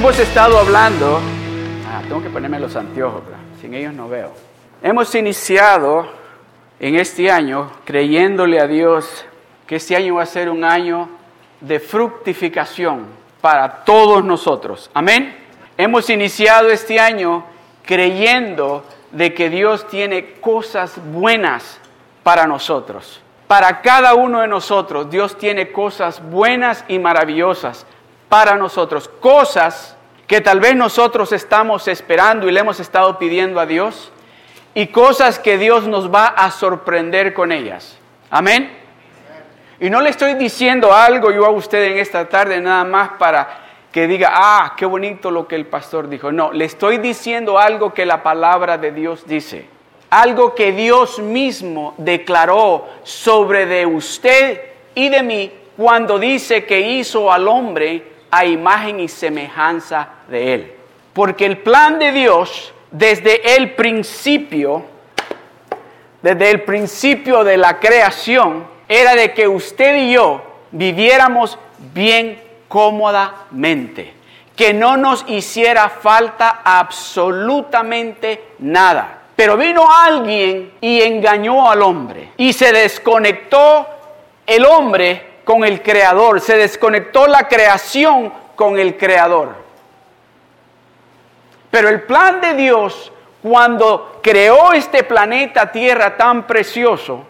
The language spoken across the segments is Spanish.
Hemos estado hablando, ah, tengo que ponerme los anteojos, sin ellos no veo. Hemos iniciado en este año creyéndole a Dios que este año va a ser un año de fructificación para todos nosotros. Amén. Hemos iniciado este año creyendo de que Dios tiene cosas buenas para nosotros. Para cada uno de nosotros Dios tiene cosas buenas y maravillosas para nosotros. Cosas que tal vez nosotros estamos esperando y le hemos estado pidiendo a Dios. Y cosas que Dios nos va a sorprender con ellas. Amén. Y no le estoy diciendo algo yo a usted en esta tarde nada más para que diga, ah, qué bonito lo que el pastor dijo. No, le estoy diciendo algo que la palabra de Dios dice. Algo que Dios mismo declaró sobre de usted y de mí cuando dice que hizo al hombre a imagen y semejanza de él. Porque el plan de Dios desde el principio, desde el principio de la creación, era de que usted y yo viviéramos bien cómodamente, que no nos hiciera falta absolutamente nada. Pero vino alguien y engañó al hombre y se desconectó el hombre con el creador, se desconectó la creación con el creador. Pero el plan de Dios, cuando creó este planeta Tierra tan precioso,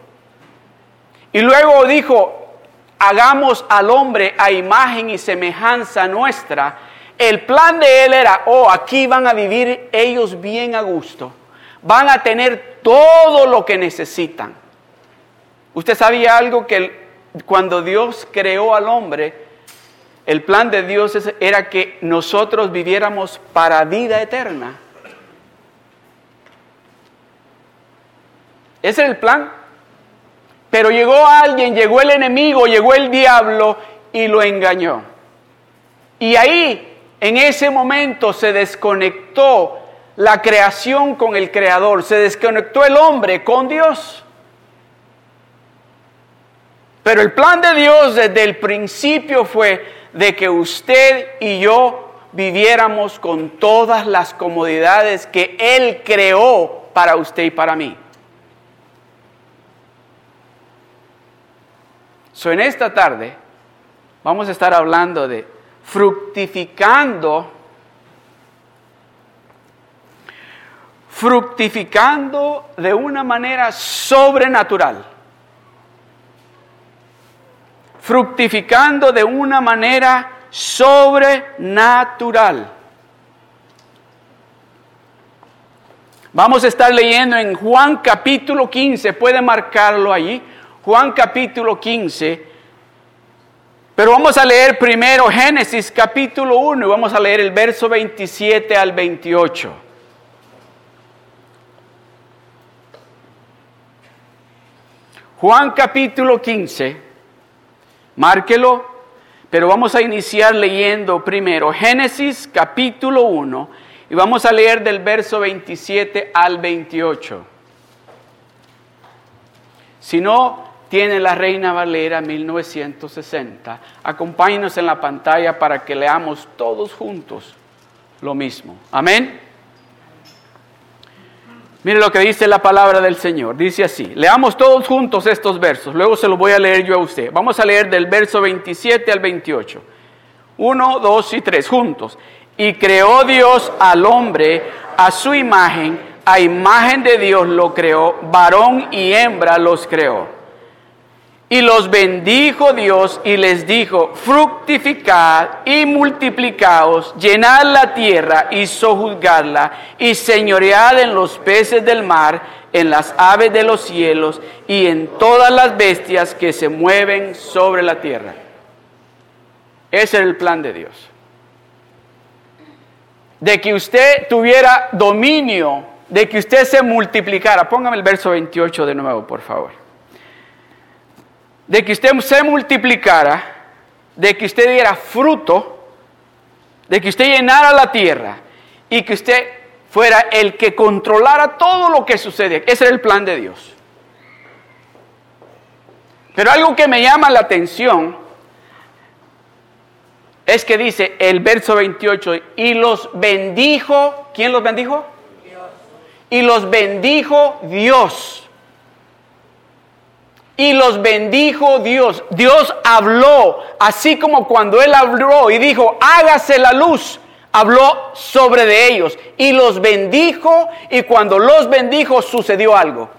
y luego dijo, hagamos al hombre a imagen y semejanza nuestra, el plan de él era, oh, aquí van a vivir ellos bien a gusto, van a tener todo lo que necesitan. Usted sabía algo que cuando Dios creó al hombre, el plan de Dios era que nosotros viviéramos para vida eterna. Ese es el plan. Pero llegó alguien, llegó el enemigo, llegó el diablo y lo engañó. Y ahí, en ese momento, se desconectó la creación con el creador, se desconectó el hombre con Dios. Pero el plan de Dios desde el principio fue de que usted y yo viviéramos con todas las comodidades que Él creó para usted y para mí. So, en esta tarde vamos a estar hablando de fructificando, fructificando de una manera sobrenatural. Fructificando de una manera sobrenatural. Vamos a estar leyendo en Juan capítulo 15, puede marcarlo allí. Juan capítulo 15. Pero vamos a leer primero Génesis capítulo 1 y vamos a leer el verso 27 al 28. Juan capítulo 15, márquelo, pero vamos a iniciar leyendo primero Génesis capítulo 1 y vamos a leer del verso 27 al 28. Si no, tiene la Reina Valera 1960. Acompáñenos en la pantalla para que leamos todos juntos lo mismo. Amén. Mire lo que dice la palabra del Señor. Dice así. Leamos todos juntos estos versos. Luego se los voy a leer yo a usted. Vamos a leer del verso 27 al 28. Uno, dos y tres juntos. Y creó Dios al hombre a su imagen. A imagen de Dios lo creó. Varón y hembra los creó. Y los bendijo Dios y les dijo, fructificad y multiplicaos, llenad la tierra y sojuzgadla, y señoread en los peces del mar, en las aves de los cielos y en todas las bestias que se mueven sobre la tierra. Ese es el plan de Dios. De que usted tuviera dominio, de que usted se multiplicara. Póngame el verso 28 de nuevo, por favor de que usted se multiplicara, de que usted diera fruto, de que usted llenara la tierra y que usted fuera el que controlara todo lo que sucede. Ese era el plan de Dios. Pero algo que me llama la atención es que dice el verso 28, y los bendijo, ¿quién los bendijo? Dios. Y los bendijo Dios. Y los bendijo Dios. Dios habló, así como cuando Él habló y dijo, hágase la luz, habló sobre de ellos. Y los bendijo, y cuando los bendijo sucedió algo.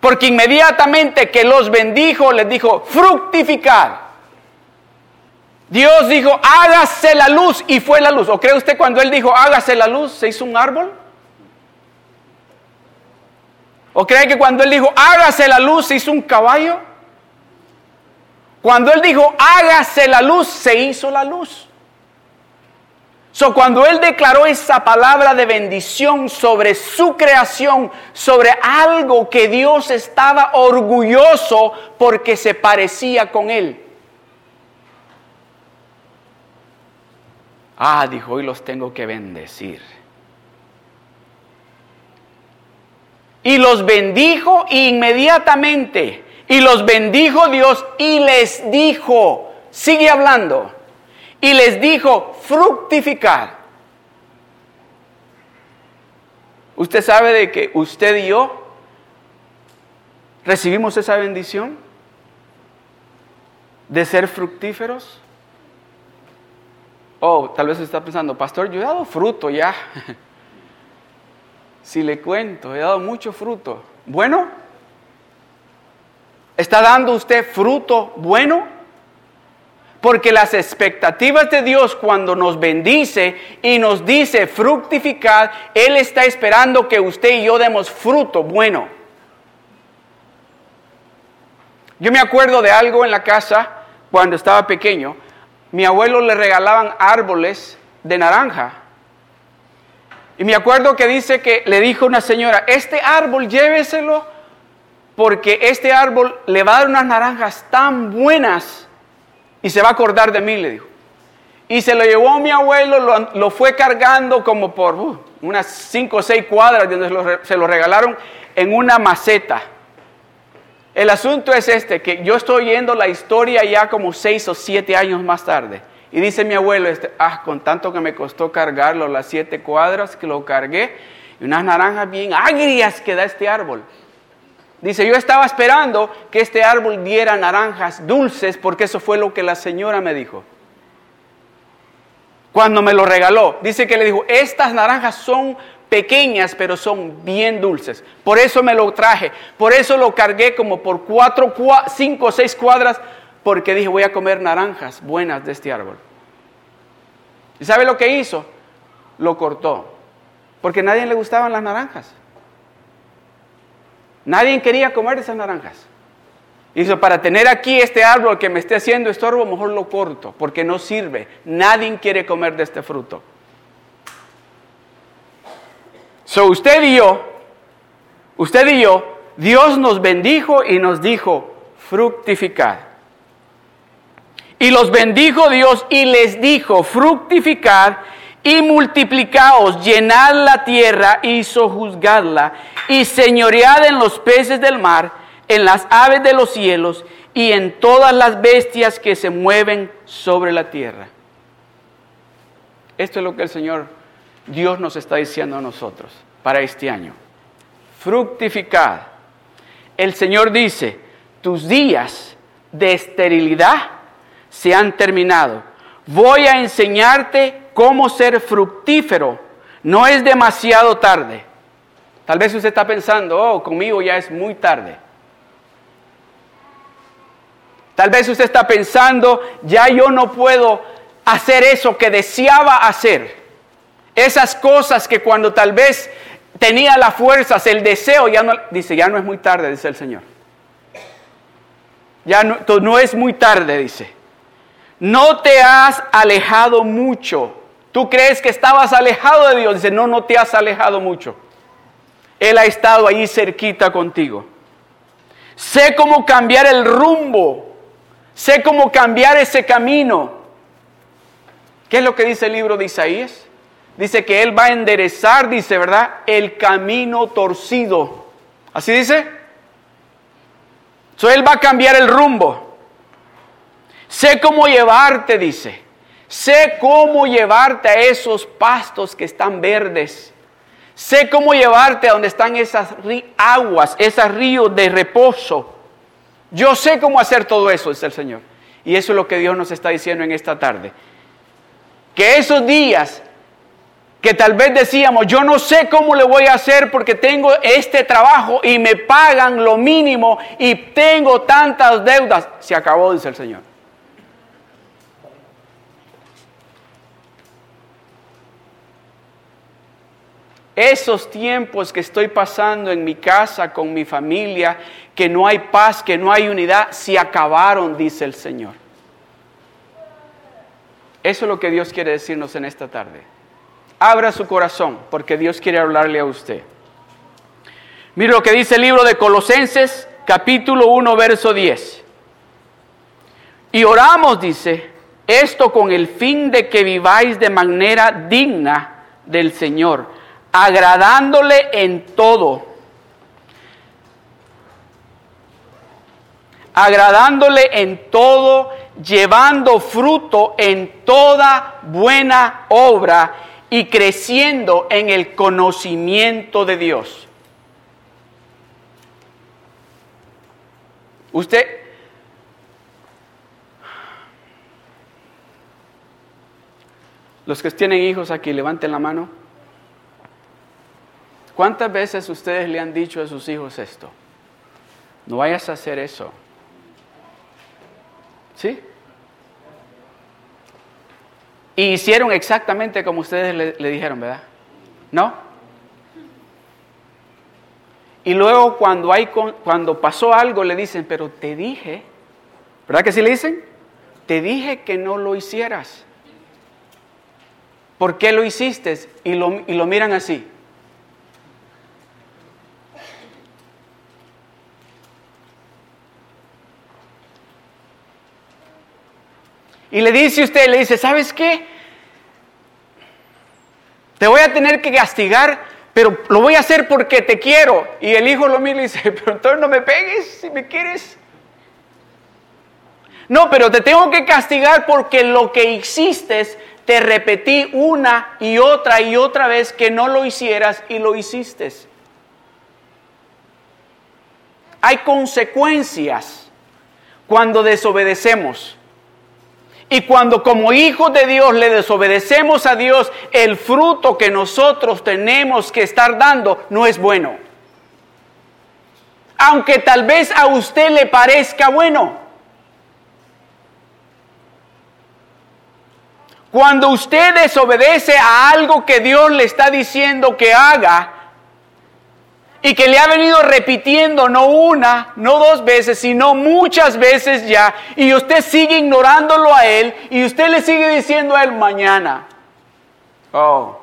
Porque inmediatamente que los bendijo, les dijo, fructificar. Dios dijo, hágase la luz y fue la luz. ¿O cree usted cuando Él dijo, hágase la luz, se hizo un árbol? ¿O cree que cuando Él dijo, hágase la luz, se hizo un caballo? Cuando Él dijo, hágase la luz, se hizo la luz. So, cuando Él declaró esa palabra de bendición sobre su creación, sobre algo que Dios estaba orgulloso porque se parecía con Él. Ah, dijo, hoy los tengo que bendecir. Y los bendijo inmediatamente. Y los bendijo Dios y les dijo, sigue hablando, y les dijo, fructificar. ¿Usted sabe de que usted y yo recibimos esa bendición de ser fructíferos? Oh, tal vez está pensando, pastor, yo he dado fruto ya. si le cuento, he dado mucho fruto. Bueno, ¿está dando usted fruto bueno? Porque las expectativas de Dios cuando nos bendice y nos dice fructificar, Él está esperando que usted y yo demos fruto bueno. Yo me acuerdo de algo en la casa cuando estaba pequeño mi abuelo le regalaban árboles de naranja. Y me acuerdo que dice que le dijo una señora, este árbol lléveselo porque este árbol le va a dar unas naranjas tan buenas y se va a acordar de mí, le dijo. Y se lo llevó a mi abuelo, lo, fue cargando como por uh, unas cinco o seis cuadras donde se lo regalaron en una maceta. El asunto es este, que yo estoy oyendo la historia ya como seis o siete años más tarde. Y dice mi abuelo, este, ah, con tanto que me costó cargarlo, las siete cuadras que lo cargué, y unas naranjas bien agrias que da este árbol. Dice, yo estaba esperando que este árbol diera naranjas dulces, porque eso fue lo que la señora me dijo. Cuando me lo regaló, dice que le dijo, estas naranjas son pequeñas, pero son bien dulces. Por eso me lo traje, por eso lo cargué como por cuatro, cinco o seis cuadras, porque dije, voy a comer naranjas buenas de este árbol. ¿Y sabe lo que hizo? Lo cortó, porque a nadie le gustaban las naranjas. Nadie quería comer esas naranjas. Hizo, para tener aquí este árbol que me esté haciendo estorbo, mejor lo corto, porque no sirve. Nadie quiere comer de este fruto. So usted y yo, usted y yo, Dios nos bendijo y nos dijo, fructificad. Y los bendijo Dios y les dijo, fructificad y multiplicaos, llenad la tierra y sojuzgadla, y señoread en los peces del mar, en las aves de los cielos y en todas las bestias que se mueven sobre la tierra. Esto es lo que el Señor Dios nos está diciendo a nosotros para este año. Fructificad. El Señor dice, tus días de esterilidad se han terminado. Voy a enseñarte cómo ser fructífero. No es demasiado tarde. Tal vez usted está pensando, oh, conmigo ya es muy tarde. Tal vez usted está pensando, ya yo no puedo hacer eso que deseaba hacer. Esas cosas que cuando tal vez tenía las fuerzas, el deseo, ya no, dice, ya no es muy tarde, dice el Señor. Ya no, no es muy tarde, dice. No te has alejado mucho. Tú crees que estabas alejado de Dios. Dice, no, no te has alejado mucho. Él ha estado ahí cerquita contigo. Sé cómo cambiar el rumbo. Sé cómo cambiar ese camino. ¿Qué es lo que dice el libro de Isaías? dice que Él va a enderezar, dice, ¿verdad? El camino torcido. ¿Así dice? So, él va a cambiar el rumbo. Sé cómo llevarte, dice. Sé cómo llevarte a esos pastos que están verdes. Sé cómo llevarte a donde están esas aguas, esos ríos de reposo. Yo sé cómo hacer todo eso, dice el Señor. Y eso es lo que Dios nos está diciendo en esta tarde. Que esos días que tal vez decíamos, yo no sé cómo le voy a hacer porque tengo este trabajo y me pagan lo mínimo y tengo tantas deudas, se acabó, dice el Señor. Esos tiempos que estoy pasando en mi casa, con mi familia, que no hay paz, que no hay unidad, se acabaron, dice el Señor. Eso es lo que Dios quiere decirnos en esta tarde. Abra su corazón, porque Dios quiere hablarle a usted. Mire lo que dice el libro de Colosenses, capítulo 1, verso 10. Y oramos, dice, esto con el fin de que viváis de manera digna del Señor agradándole en todo, agradándole en todo, llevando fruto en toda buena obra y creciendo en el conocimiento de Dios. Usted, los que tienen hijos aquí, levanten la mano. ¿Cuántas veces ustedes le han dicho a sus hijos esto? No vayas a hacer eso. ¿Sí? Y hicieron exactamente como ustedes le, dijeron, ¿verdad? ¿No? Y luego cuando, hay, cuando pasó algo le dicen, pero te dije, ¿verdad que sí le dicen? Te dije que no lo hicieras. ¿Por qué lo hiciste? Y lo, y lo miran así. Y le dice usted, le dice, ¿sabes qué? Te voy a tener que castigar, pero lo voy a hacer porque te quiero. Y el hijo lo mira y dice, pero entonces no me pegues si me quieres. No, pero te tengo que castigar porque lo que hiciste te repetí una y otra y otra vez que no lo hicieras y lo hiciste. Hay consecuencias cuando desobedecemos. Y cuando como hijos de Dios le desobedecemos a Dios, el fruto que nosotros tenemos que estar dando no es bueno. Aunque tal vez a usted le parezca bueno. Cuando usted desobedece a algo que Dios le está diciendo que haga, y que le ha venido repitiendo no una, no dos veces, sino muchas veces ya, y usted sigue ignorándolo a él y usted le sigue diciendo a él mañana. Oh.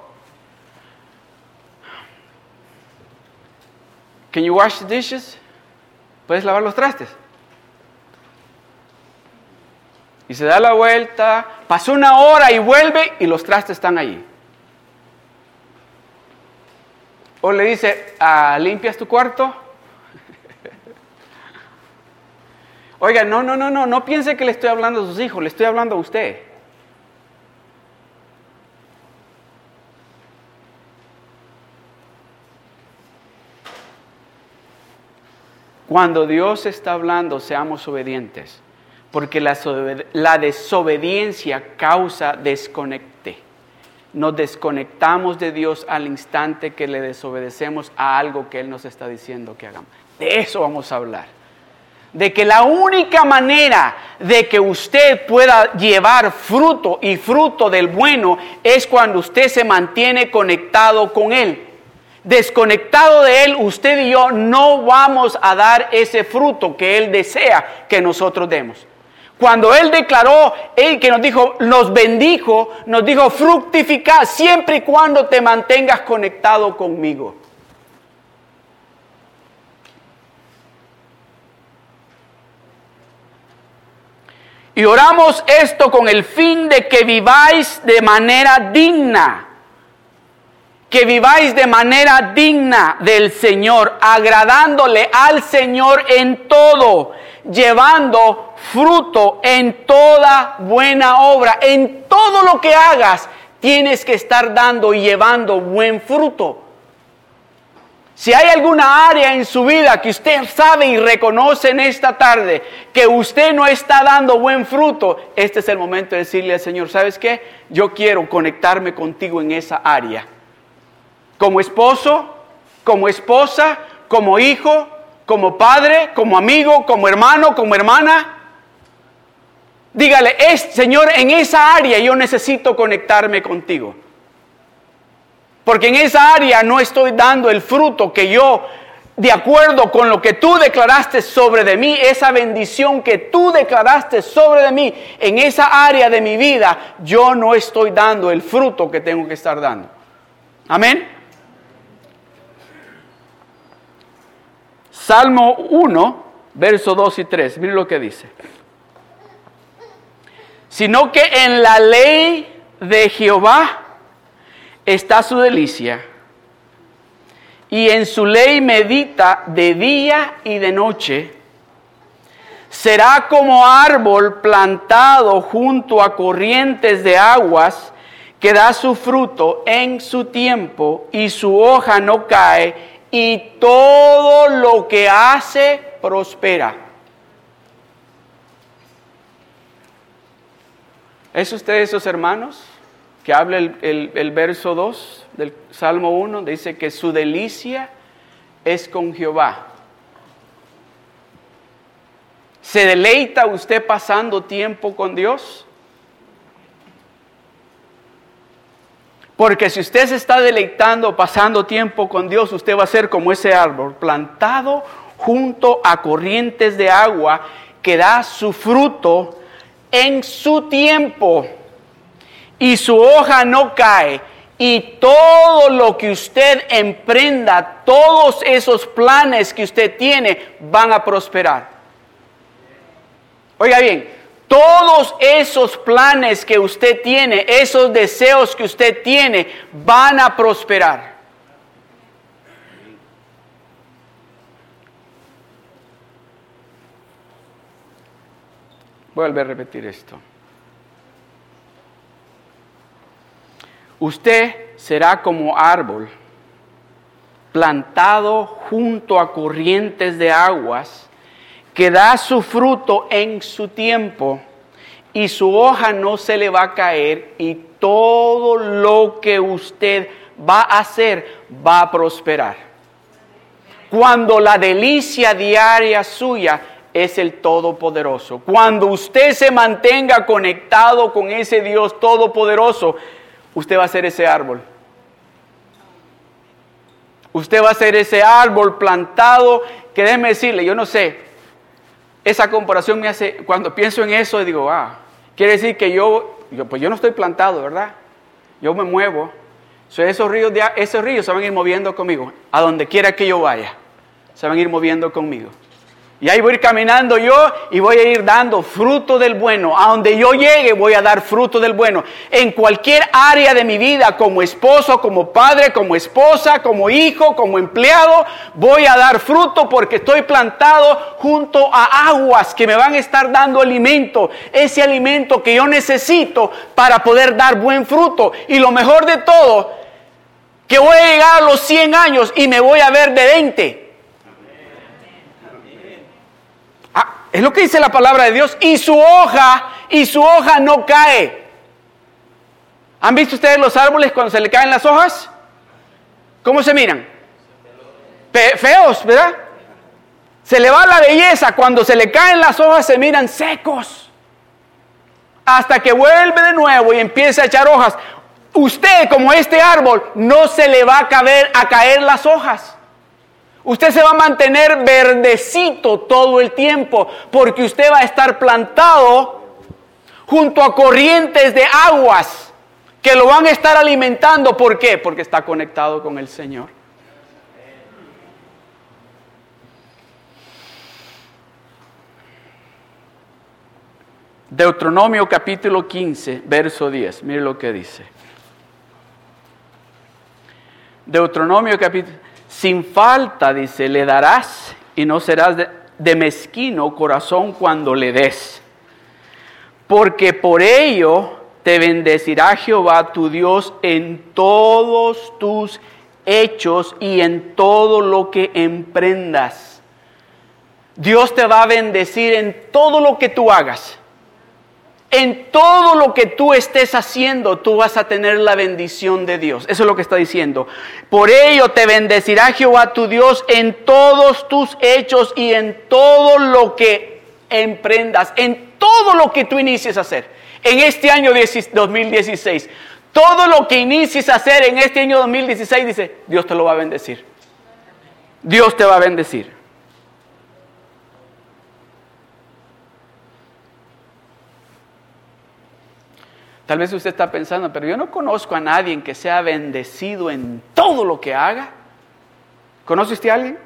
Can you wash the dishes? ¿Puedes lavar los trastes? Y se da la vuelta, pasó una hora y vuelve y los trastes están allí. O le dice, ah, ¿limpias tu cuarto? Oiga, no, no, no, no, no piense que le estoy hablando a sus hijos, le estoy hablando a usted. Cuando Dios está hablando, seamos obedientes, porque la, la desobediencia causa desconecte nos desconectamos de Dios al instante que le desobedecemos a algo que Él nos está diciendo que hagamos. De eso vamos a hablar. De que la única manera de que usted pueda llevar fruto y fruto del bueno es cuando usted se mantiene conectado con Él. Desconectado de Él, usted y yo no vamos a dar ese fruto que Él desea que nosotros demos. Cuando Él declaró, Él que nos dijo, nos bendijo, nos dijo, fructificar siempre y cuando te mantengas conectado conmigo. Y oramos esto con el fin de que viváis de manera digna, que viváis de manera digna del Señor, agradándole al Señor en todo llevando fruto en toda buena obra. En todo lo que hagas, tienes que estar dando y llevando buen fruto. Si hay alguna área en su vida que usted sabe y reconoce en esta tarde que usted no está dando buen fruto, este es el momento de decirle al Señor, ¿sabes qué? Yo quiero conectarme contigo en esa área. Como esposo, como esposa, como hijo, como padre, como amigo, como hermano, como hermana. Dígale, es, Señor, en esa área yo necesito conectarme contigo. Porque en esa área no estoy dando el fruto que yo, de acuerdo con lo que tú declaraste sobre de mí, esa bendición que tú declaraste sobre de mí, en esa área de mi vida, yo no estoy dando el fruto que tengo que estar dando. Amén. Salmo 1, verso 2 y 3. Mire lo que dice. Sino que en la ley de Jehová está su delicia, y en su ley medita de día y de noche. Será como árbol plantado junto a corrientes de aguas, que da su fruto en su tiempo y su hoja no cae, y todo lo que hace prospera. ¿Es usted esos hermanos? que habla el, verso 2 del Salmo 1, dice que su delicia es con Jehová. ¿Se deleita usted pasando tiempo con Dios? Porque si usted se está deleitando pasando tiempo con Dios, usted va a ser como ese árbol plantado junto a corrientes de agua que da su fruto en su tiempo y su hoja no cae, y todo lo que usted emprenda, todos esos planes que usted tiene, van a prosperar. Oiga bien, todos esos planes que usted tiene, esos deseos que usted tiene, van a prosperar. Vuelve a repetir esto. Usted será como árbol plantado junto a corrientes de aguas, que da su fruto en su tiempo y su hoja no se le va a caer y todo lo que usted va a hacer va a prosperar. Cuando la delicia diaria suya es el Todopoderoso. Cuando usted se mantenga conectado con ese Dios Todopoderoso, usted va a ser ese árbol. Usted va a ser ese árbol plantado que déjeme decirle, yo no sé, esa comparación me hace, cuando pienso en eso, digo, ah, quiere decir que yo, yo pues yo no estoy plantado, ¿verdad? Yo me muevo. esos, ríos de, esos ríos se van a ir moviendo conmigo, a donde quiera que yo vaya, se van a ir moviendo conmigo. Y ahí voy a ir caminando yo y voy a ir dando fruto del bueno. A donde yo llegue voy a dar fruto del bueno. En cualquier área de mi vida, como esposo, como padre, como esposa, como hijo, como empleado, voy a dar fruto porque estoy plantado junto a aguas que me van a estar dando alimento. Ese alimento que yo necesito para poder dar buen fruto. Y lo mejor de todo, que voy a llegar a los 100 años y me voy a ver de 20. Es lo que dice la palabra de Dios. Y su hoja, y su hoja no cae. ¿Han visto ustedes los árboles cuando se le caen las hojas? ¿Cómo se miran? feos, ¿verdad? Se le va la belleza. Cuando se le caen las hojas se miran secos. Hasta que vuelve de nuevo y empieza a echar hojas. Usted, como este árbol, no se le va a caer, a caer las hojas. Usted se va a mantener verdecito todo el tiempo porque usted va a estar plantado junto a corrientes de aguas que lo van a estar alimentando. ¿Por qué? Porque está conectado con el Señor. Deuteronomio capítulo 15, verso 10. Mire lo que dice. Deuteronomio capítulo sin falta, dice, le darás y no serás de mezquino corazón cuando le des. Porque por ello te bendecirá Jehová tu Dios en todos tus hechos y en todo lo que emprendas. Dios te va a bendecir en todo lo que tú hagas. En todo lo que tú estés haciendo, tú vas a tener la bendición de Dios. Eso es lo que está diciendo. Por ello te bendecirá Jehová tu Dios en todos tus hechos y en todo lo que emprendas, en todo lo que tú inicies a hacer. En este año 2016, todo lo que inicies a hacer en este año 2016, dice, Dios te lo va a bendecir. Dios te va a bendecir. Tal vez usted está pensando, pero yo no conozco a nadie que sea bendecido en todo lo que haga. ¿Conoce usted a alguien?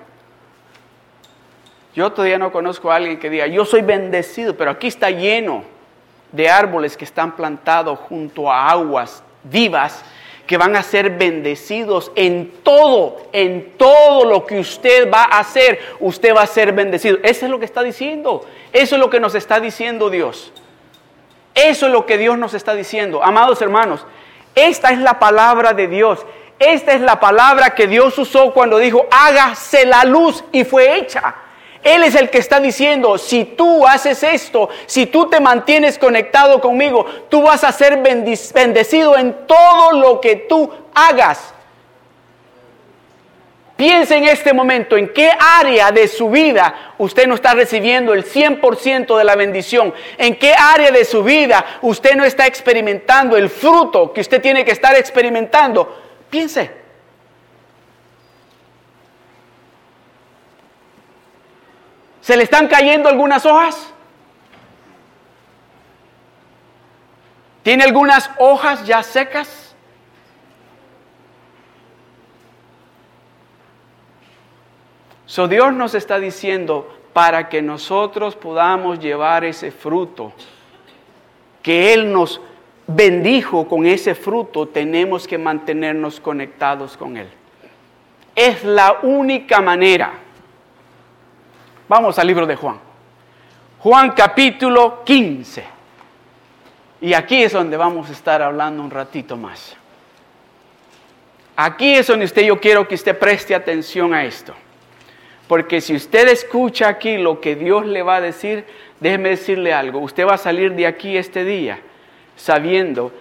Yo todavía no conozco a alguien que diga, yo soy bendecido, pero aquí está lleno de árboles que están plantados junto a aguas vivas que van a ser bendecidos en todo, en todo lo que usted va a hacer, usted va a ser bendecido. Eso es lo que está diciendo, eso es lo que nos está diciendo Dios. Eso es lo que Dios nos está diciendo. Amados hermanos, esta es la palabra de Dios. Esta es la palabra que Dios usó cuando dijo, hágase la luz y fue hecha. Él es el que está diciendo, si tú haces esto, si tú te mantienes conectado conmigo, tú vas a ser bendecido en todo lo que tú hagas. Piense en este momento en qué área de su vida usted no está recibiendo el 100% de la bendición. En qué área de su vida usted no está experimentando el fruto que usted tiene que estar experimentando. Piense. ¿Se le están cayendo algunas hojas? ¿Tiene algunas hojas ya secas? Dios nos está diciendo para que nosotros podamos llevar ese fruto, que Él nos bendijo con ese fruto, tenemos que mantenernos conectados con Él. Es la única manera. Vamos al libro de Juan. Juan capítulo 15. Y aquí es donde vamos a estar hablando un ratito más. Aquí es donde usted yo quiero que usted preste atención a esto. Porque si usted escucha aquí lo que Dios le va a decir, déjeme decirle algo, usted va a salir de aquí este día sabiendo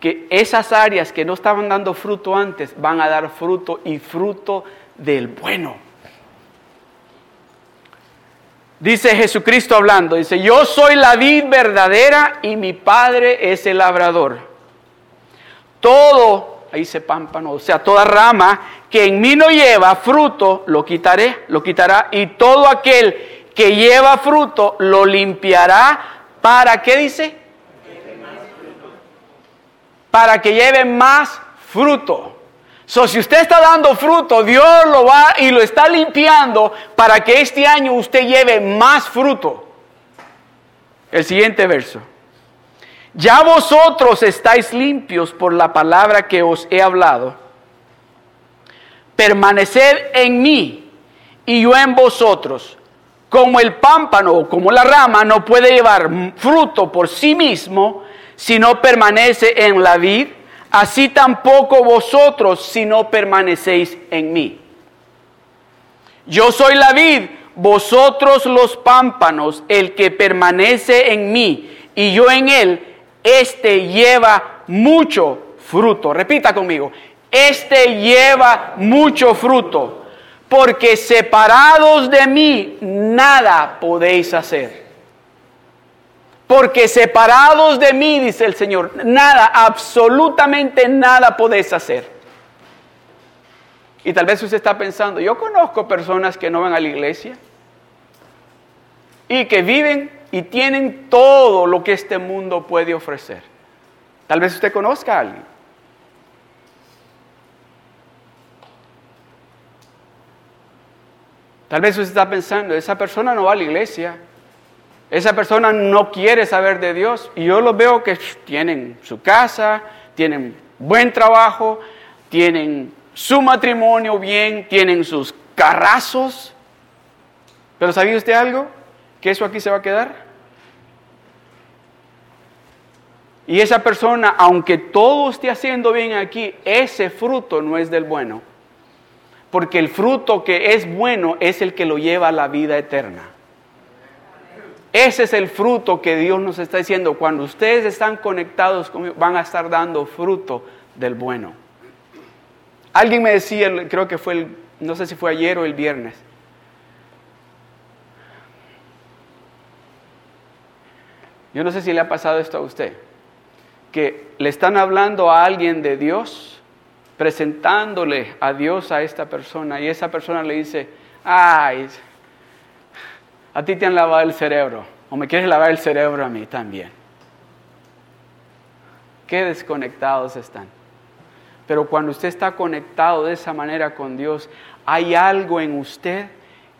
que esas áreas que no estaban dando fruto antes van a dar fruto y fruto del bueno. Dice Jesucristo hablando, dice, yo soy la vid verdadera y mi Padre es el labrador. Todo ahí dice pámpano, o sea, toda rama que en mí no lleva fruto, lo quitaré, lo quitará, y todo aquel que lleva fruto, lo limpiará. ¿Para qué dice? Para que lleve más fruto. So, si usted está dando fruto, Dios lo va y lo está limpiando para que este año usted lleve más fruto. El siguiente verso. Ya vosotros estáis limpios por la palabra que os he hablado. Permaneced en mí y yo en vosotros. Como el pámpano o como la rama no puede llevar fruto por sí mismo si no permanece en la vid, así tampoco vosotros si no permanecéis en mí. Yo soy la vid, vosotros los pámpanos, el que permanece en mí y yo en él, este lleva mucho fruto. Repita conmigo, este lleva mucho fruto, porque separados de mí nada podéis hacer. Porque separados de mí, dice el Señor, nada, absolutamente nada podéis hacer. Y tal vez usted está pensando, yo conozco personas que no van a la iglesia y que viven y tienen todo lo que este mundo puede ofrecer. Tal vez usted conozca a alguien. Tal vez usted está pensando, esa persona no va a la iglesia, esa persona no quiere saber de Dios. Y yo lo veo que tienen su casa, tienen buen trabajo, tienen su matrimonio bien, tienen sus carrazos, Pero ¿sabía usted algo? Que eso aquí se va a quedar. Y esa persona, aunque todo esté haciendo bien aquí, ese fruto no es del bueno. Porque el fruto que es bueno es el que lo lleva a la vida eterna. Ese es el fruto que Dios nos está diciendo. Cuando ustedes están conectados conmigo, van a estar dando fruto del bueno. Alguien me decía, creo que fue el, no sé si fue ayer o el viernes. Yo no sé si le ha pasado esto a usted que le están hablando a alguien de Dios, presentándole a Dios a esta persona, y esa persona le dice, ay, a ti te han lavado el cerebro, o me quieres lavar el cerebro a mí también. Qué desconectados están. Pero cuando usted está conectado de esa manera con Dios, hay algo en usted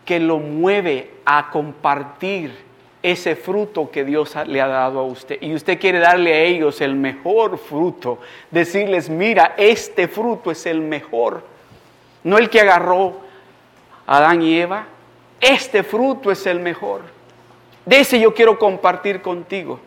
que lo mueve a compartir ese fruto que Dios le ha dado a usted. Y usted quiere darle a ellos el mejor fruto. Decirles, mira, este fruto es el mejor. No el que agarró Adán y Eva. Este fruto es el mejor. De ese yo quiero compartir contigo.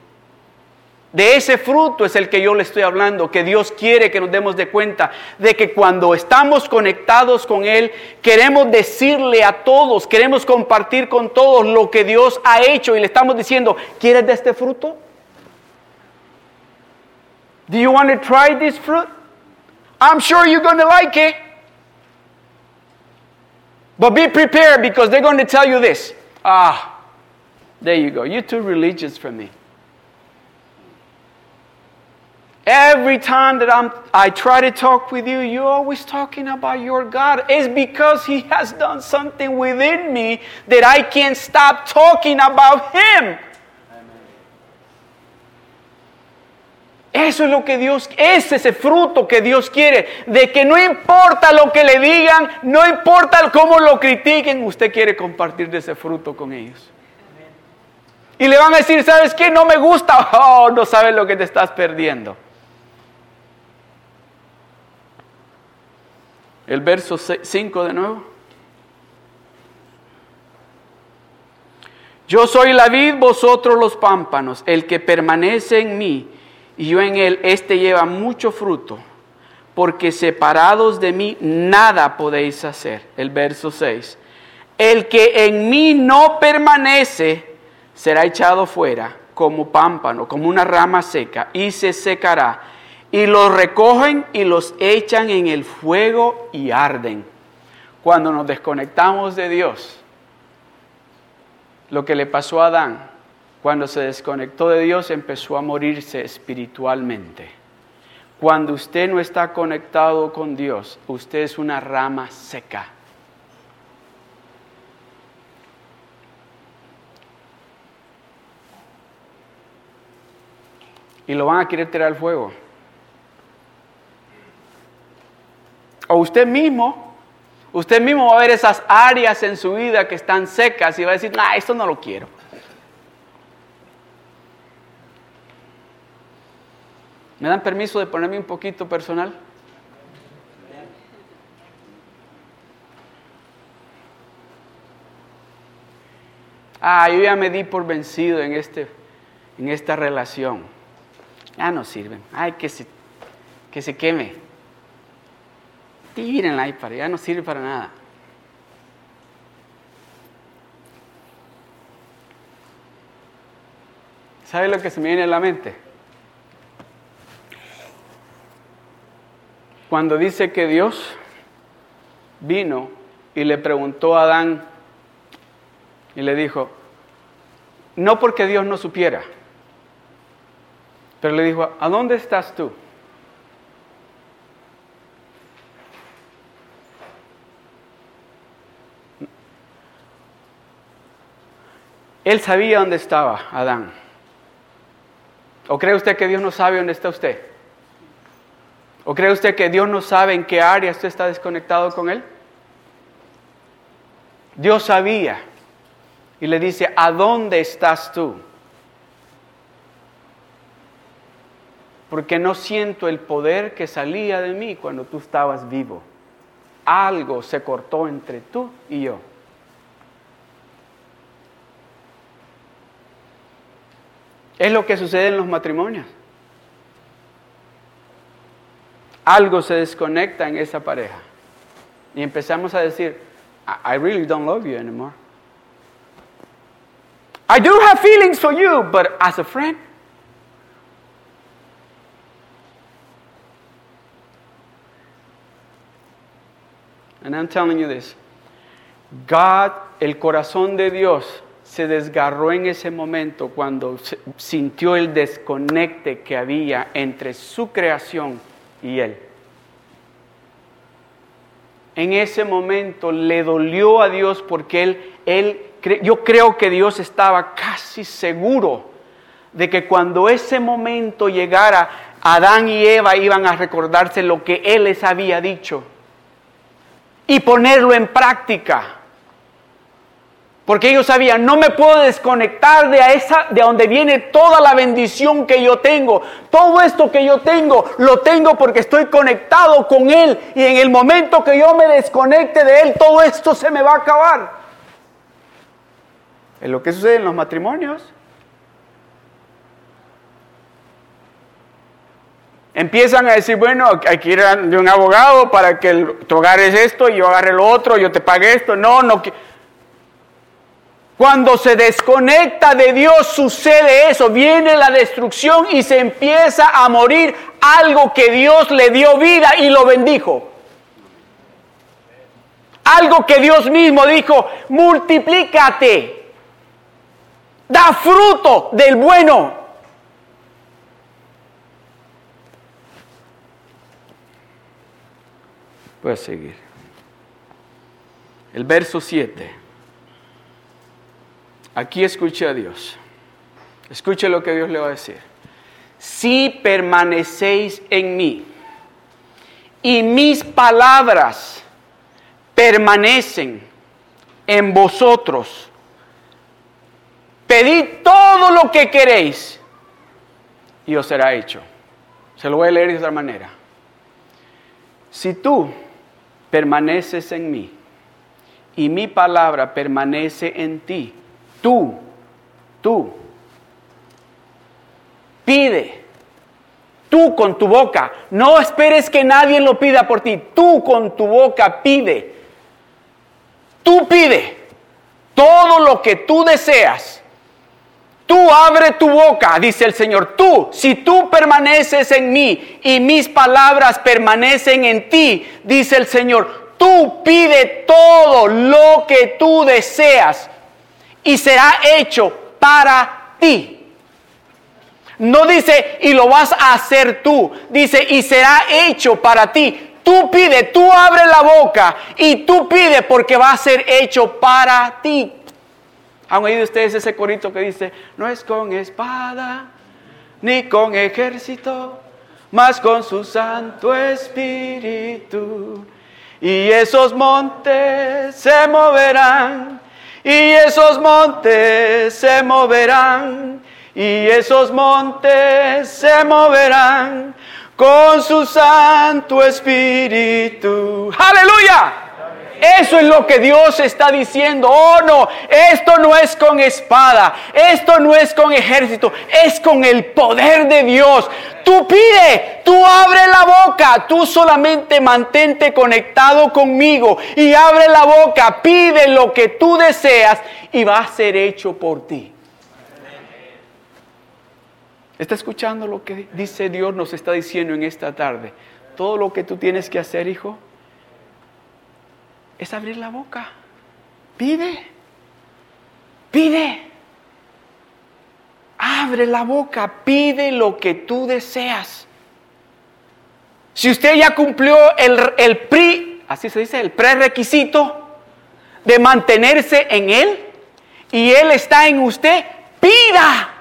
De ese fruto es el que yo le estoy hablando, que Dios quiere que nos demos de cuenta de que cuando estamos conectados con Él, queremos decirle a todos, queremos compartir con todos lo que Dios ha hecho y le estamos diciendo, ¿quieres de este fruto? Do you want to try this fruit? I'm sure you're going to like it. But be prepared because they're going to tell you this. Ah, there you go. You're too religious for me. Every time that I'm, I try to talk with you, you're always talking about your God. It's because He has done something within me that I can't stop talking about Him. Eso es lo que Dios, ese es ese fruto que Dios quiere, de que no importa lo que le digan, no importa cómo lo critiquen, usted quiere compartir de ese fruto con ellos. Y le van a decir, ¿sabes qué? No me gusta. Oh, no sabes lo que te estás perdiendo. El verso 5 de nuevo. Yo soy la vid, vosotros los pámpanos. El que permanece en mí y yo en él, éste lleva mucho fruto. Porque separados de mí nada podéis hacer. El verso 6. El que en mí no permanece será echado fuera como pámpano, como una rama seca, y se secará y los recogen y los echan en el fuego y arden. Cuando nos desconectamos de Dios, lo que le pasó a Adán, cuando se desconectó de Dios, empezó a morirse espiritualmente. Cuando usted no está conectado con Dios, usted es una rama seca. Y lo van a querer tirar al fuego. O usted mismo, usted mismo va a ver esas áreas en su vida que están secas y va a decir, nah, esto no lo quiero. ¿Me dan permiso de ponerme un poquito personal? Ah, yo ya me di por vencido en, este, en esta relación. Ya no sirven. Ay, que se, que se queme. Tírenla ahí para ya no sirve para nada. ¿Sabe lo que se me viene a la mente? Cuando dice que Dios vino y le preguntó a Adán y le dijo, no porque Dios no supiera, pero le dijo, ¿a dónde estás tú? Él sabía dónde estaba Adán. ¿O cree usted que Dios no sabe dónde está usted? ¿O cree usted que Dios no sabe en qué área usted está desconectado con Él? Dios sabía y le dice, ¿a dónde estás tú? Porque no siento el poder que salía de mí cuando tú estabas vivo. Algo se cortó entre tú y yo. Es lo que sucede en los matrimonios. Algo se desconecta en esa pareja. Y empezamos a decir, I really don't love you anymore. I do have feelings for you, but as a friend. And I'm telling you this. God, el corazón de Dios se desgarró en ese momento cuando sintió el desconecte que había entre su creación y Él. En ese momento le dolió a Dios porque Él, él yo creo que Dios estaba casi seguro de que cuando ese momento llegara, Adán y Eva iban a recordarse lo que Él les había dicho y ponerlo en práctica. Porque ellos sabían, no me puedo desconectar de, esa, de donde viene toda la bendición que yo tengo. Todo esto que yo tengo, lo tengo porque estoy conectado con Él. Y en el momento que yo me desconecte de Él, todo esto se me va a acabar. Es lo que sucede en los matrimonios. Empiezan a decir, bueno, hay que ir de un abogado para que el, tu hogar es esto, y yo agarre lo otro, yo te pague esto. No, no. Cuando se desconecta de Dios sucede eso, viene la destrucción y se empieza a morir algo que Dios le dio vida y lo bendijo. Algo que Dios mismo dijo, multiplícate, da fruto del bueno. Puedes seguir. El verso 7. Aquí escuche a Dios. Escuche lo que Dios le va a decir. Si permanecéis en mí y mis palabras permanecen en vosotros, pedid todo lo que queréis y os será hecho. Se lo voy a leer de otra manera. Si tú permaneces en mí y mi palabra permanece en ti, Tú, tú, pide. Tú con tu boca. No esperes que nadie lo pida por ti. Tú con tu boca pide. Tú pide todo lo que tú deseas. Tú abre tu boca, dice el Señor. Tú, si tú permaneces en mí y mis palabras permanecen en ti, dice el Señor, tú pide todo lo que tú deseas y será hecho para ti. No dice y lo vas a hacer tú, dice y será hecho para ti. Tú pide, tú abre la boca y tú pide porque va a ser hecho para ti. ¿Han oído ustedes ese corito que dice, no es con espada ni con ejército, mas con su Santo Espíritu? Y esos montes se moverán y esos montes se moverán, y esos montes se moverán con su Santo Espíritu. Aleluya. Eso es lo que Dios está diciendo. Oh no, esto no es con espada, esto no es con ejército, es con el poder de Dios. Tú pide, tú abre la boca, tú solamente mantente conectado conmigo y abre la boca, pide lo que tú deseas y va a ser hecho por ti. ¿Está escuchando lo que dice Dios nos está diciendo en esta tarde? Todo lo que tú tienes que hacer, hijo, es abrir la boca. Pide. Pide. Abre la boca, pide lo que tú deseas. Si usted ya cumplió el, el PRI, así se dice, el prerequisito de mantenerse en Él y Él está en usted, pida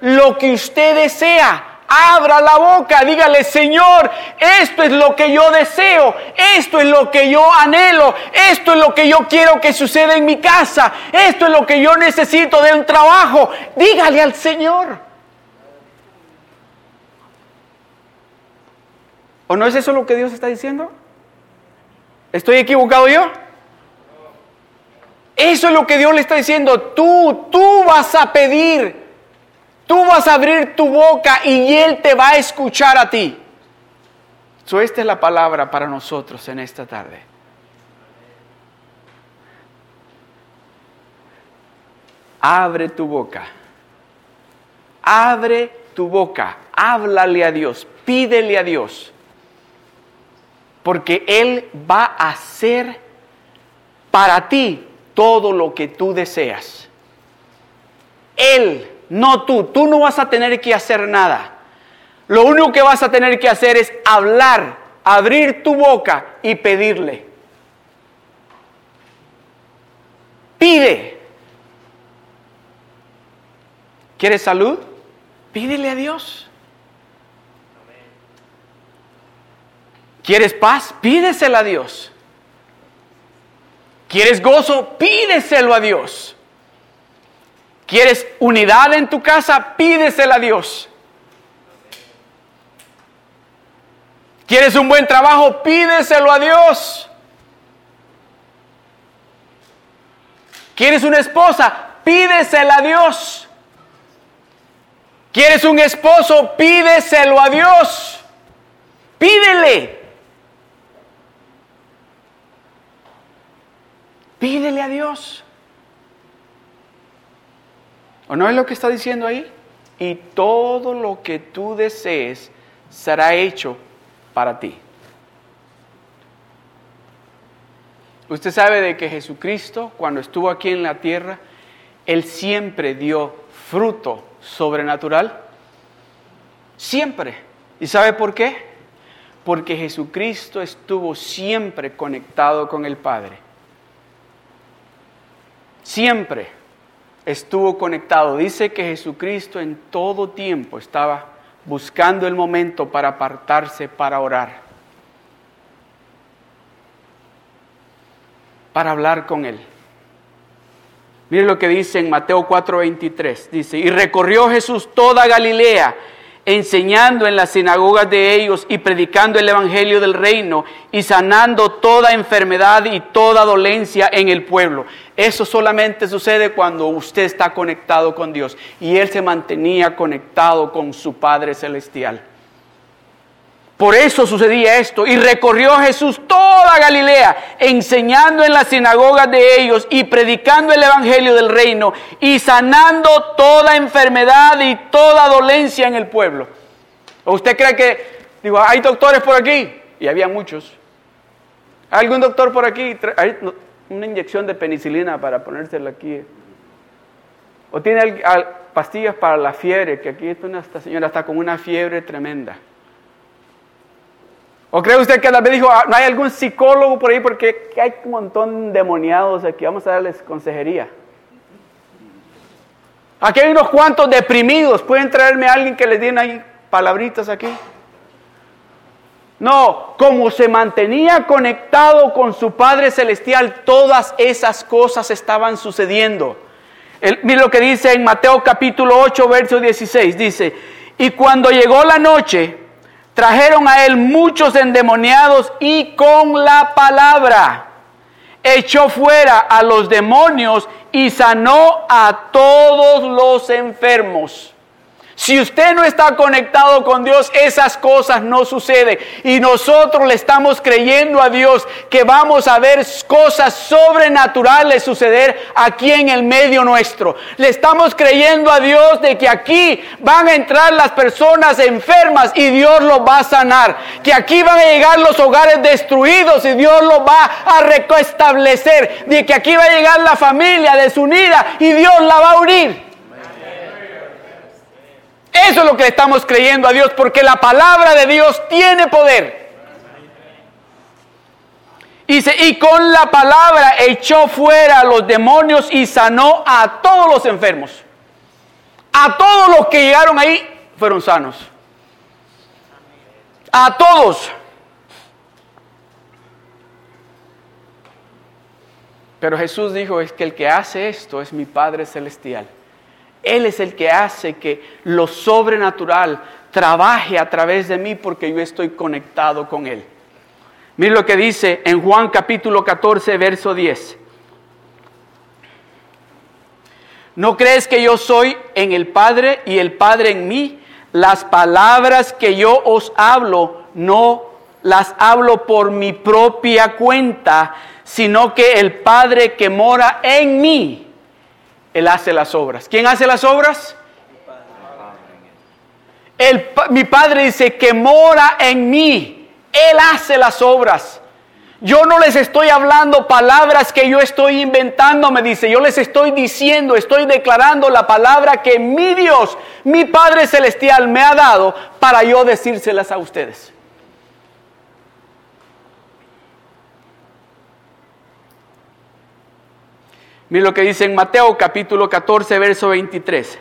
lo que usted desea. Abra la boca, dígale, Señor, esto es lo que yo deseo, esto es lo que yo anhelo, esto es lo que yo quiero que suceda en mi casa, esto es lo que yo necesito de un trabajo. Dígale al Señor. ¿O no es eso lo que Dios está diciendo? ¿Estoy equivocado yo? Eso es lo que Dios le está diciendo. Tú, tú vas a pedir Tú vas a abrir tu boca y Él te va a escuchar a ti. So, esta es la palabra para nosotros en esta tarde. Abre tu boca. Abre tu boca. Háblale a Dios. Pídele a Dios. Porque Él va a hacer para ti todo lo que tú deseas. Él, no tú. Tú no vas a tener que hacer nada. Lo único que vas a tener que hacer es hablar, abrir tu boca y pedirle. Pide. ¿Quieres salud? Pídele a Dios. ¿Quieres paz? Pídesela a Dios. ¿Quieres gozo? Pídeselo a Dios. ¿Quieres unidad en tu casa? Pídesela a Dios. ¿Quieres un buen trabajo? Pídeselo a Dios. ¿Quieres una esposa? Pídesela a Dios. ¿Quieres un esposo? Pídeselo a Dios. Pídele. Pídele a Dios. ¿O no es lo que está diciendo ahí? Y todo lo que tú desees será hecho para ti. Usted sabe de que Jesucristo, cuando estuvo aquí en la tierra, Él siempre dio fruto sobrenatural. Siempre. ¿Y sabe por qué? Porque Jesucristo estuvo siempre conectado con el Padre. Siempre estuvo conectado. Dice que Jesucristo en todo tiempo estaba buscando el momento para apartarse para orar, para hablar con Él. Mire lo que dice en Mateo 4:23. Dice, y recorrió Jesús toda Galilea enseñando en las sinagogas de ellos y predicando el Evangelio del reino y sanando toda enfermedad y toda dolencia en el pueblo. Eso solamente sucede cuando usted está conectado con Dios y Él se mantenía conectado con su Padre Celestial. Por eso sucedía esto. Y recorrió Jesús toda Galilea, enseñando en las sinagogas de ellos y predicando el Evangelio del reino y sanando toda enfermedad y toda dolencia en el pueblo. ¿O usted cree que, digo, hay doctores por aquí? Y había muchos. ¿Hay algún doctor por aquí? ¿Hay una inyección de penicilina para ponérsela aquí? ¿O tiene pastillas para la fiebre? Que aquí esta señora está con una fiebre tremenda. ¿O cree usted que la vez dijo, ah, no hay algún psicólogo por ahí porque hay un montón de demoniados aquí, vamos a darles consejería? Aquí hay unos cuantos deprimidos, ¿pueden traerme a alguien que les den ahí palabritas aquí? No, como se mantenía conectado con su Padre Celestial, todas esas cosas estaban sucediendo. mire lo que dice en Mateo capítulo 8, verso 16, dice, y cuando llegó la noche, Trajeron a él muchos endemoniados y con la palabra echó fuera a los demonios y sanó a todos los enfermos. Si usted no está conectado con Dios, esas cosas no suceden. Y nosotros le estamos creyendo a Dios que vamos a ver cosas sobrenaturales suceder aquí en el medio nuestro. Le estamos creyendo a Dios de que aquí van a entrar las personas enfermas y Dios los va a sanar. Que aquí van a llegar los hogares destruidos y Dios los va a restablecer. De que aquí va a llegar la familia desunida y Dios la va a unir. Eso es lo que le estamos creyendo a Dios, porque la palabra de Dios tiene poder. Dice, y con la palabra echó fuera a los demonios y sanó a todos los enfermos. A todos los que llegaron ahí fueron sanos. A todos. Pero Jesús dijo, es que el que hace esto es mi Padre Celestial. Él es el que hace que lo sobrenatural trabaje a través de mí porque yo estoy conectado con Él. Mire lo que dice en Juan capítulo 14, verso 10. ¿No crees que yo soy en el Padre y el Padre en mí? Las palabras que yo os hablo no las hablo por mi propia cuenta, sino que el Padre que mora en mí, Él hace las obras. ¿Quién hace las obras? El, mi Padre dice que mora en mí, Él hace las obras. Yo no les estoy hablando palabras que yo estoy inventando, me dice. Yo les estoy diciendo, estoy declarando la palabra que mi Dios, mi Padre Celestial me ha dado para yo decírselas a ustedes. Mira lo que dice en Mateo capítulo 14, verso 23.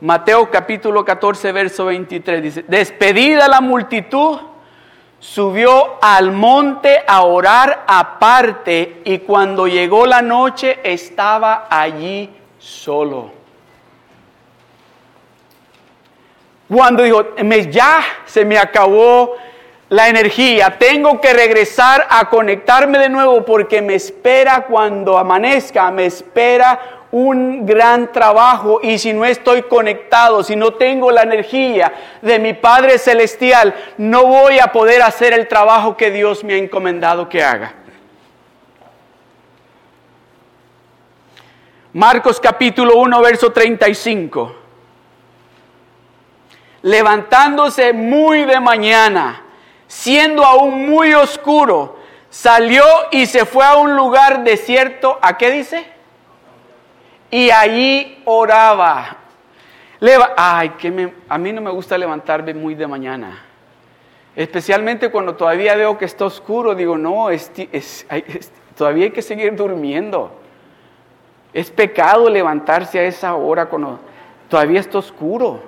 Mateo capítulo 14, verso 23 dice, despedida la multitud, subió al monte a orar aparte y cuando llegó la noche estaba allí solo. Cuando dijo, ya se me acabó la energía, tengo que regresar a conectarme de nuevo porque me espera cuando amanezca, me espera un gran trabajo y si no estoy conectado, si no tengo la energía de mi Padre Celestial, no voy a poder hacer el trabajo que Dios me ha encomendado que haga. Marcos capítulo 1, verso 35. Levantándose muy de mañana, siendo aún muy oscuro, salió y se fue a un lugar desierto. ¿A qué dice? y allí oraba. Ay, que a mí no me gusta levantarme muy de mañana. Especialmente cuando todavía veo que está oscuro, digo, no, todavía hay que seguir durmiendo. Es pecado levantarse a esa hora cuando todavía está oscuro.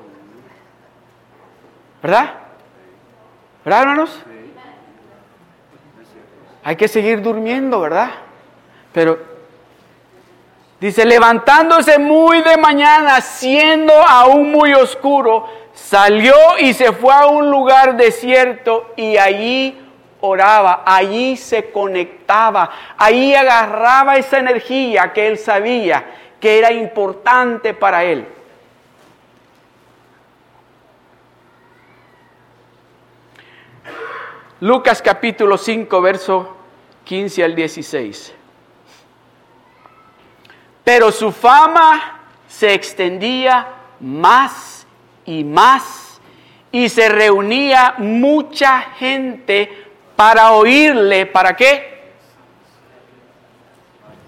¿Verdad? ¿Verdad, hermanos? Hay que seguir durmiendo, ¿verdad? Pero Dice, levantándose muy de mañana, siendo aún muy oscuro, salió y se fue a un lugar desierto y allí oraba, allí se conectaba, allí agarraba esa energía que él sabía que era importante para él. Lucas capítulo 5, verso 15 al 16. Pero su fama se extendía más y más y se reunía mucha gente para oírle. ¿Para qué?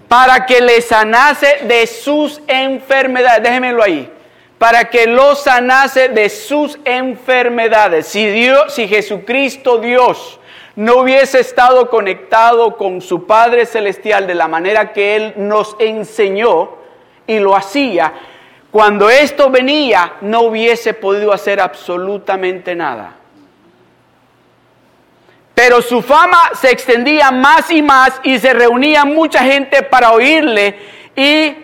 Para que le sanase de sus enfermedades. Déjenmelo ahí. Para que lo sanase de sus enfermedades. Si Dios, si Jesucristo Dios no hubiese estado conectado con su Padre Celestial de la manera que Él nos enseñó y lo hacía, cuando esto venía no hubiese podido hacer absolutamente nada. Pero su fama se extendía más y más y se reunía mucha gente para oírle y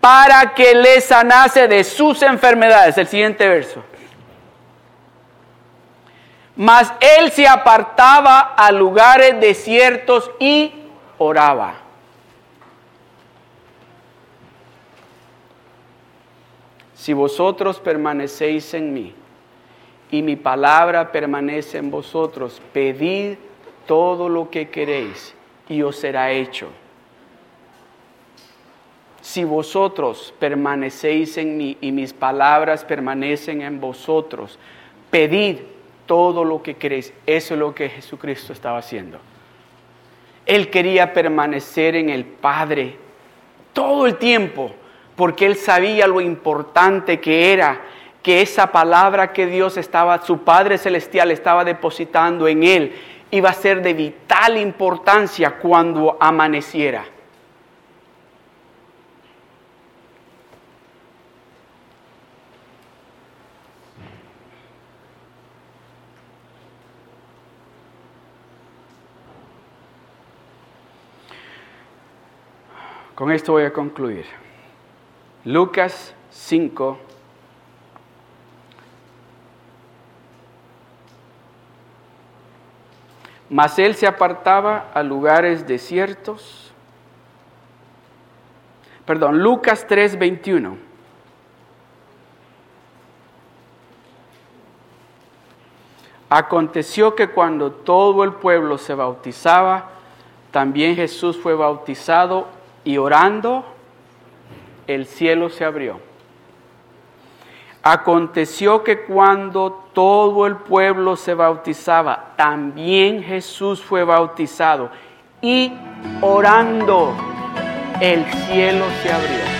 para que le sanase de sus enfermedades. El siguiente verso. Mas él se apartaba a lugares desiertos y oraba. Si vosotros permanecéis en mí y mi palabra permanece en vosotros, pedid todo lo que queréis y os será hecho. Si vosotros permanecéis en mí y mis palabras permanecen en vosotros, pedid todo lo que queréis. Eso es lo que Jesucristo estaba haciendo. Él quería permanecer en el Padre todo el tiempo, porque él sabía lo importante que era que esa palabra que Dios estaba, su Padre Celestial estaba depositando en él, iba a ser de vital importancia cuando amaneciera. Con esto voy a concluir. Lucas 5. Mas él se apartaba a lugares desiertos. perdón, Lucas 3, 21. Aconteció que cuando todo el pueblo se bautizaba, también Jesús fue bautizado y orando, el cielo se abrió. Aconteció que cuando todo el pueblo se bautizaba, también Jesús fue bautizado y orando, el cielo se abrió.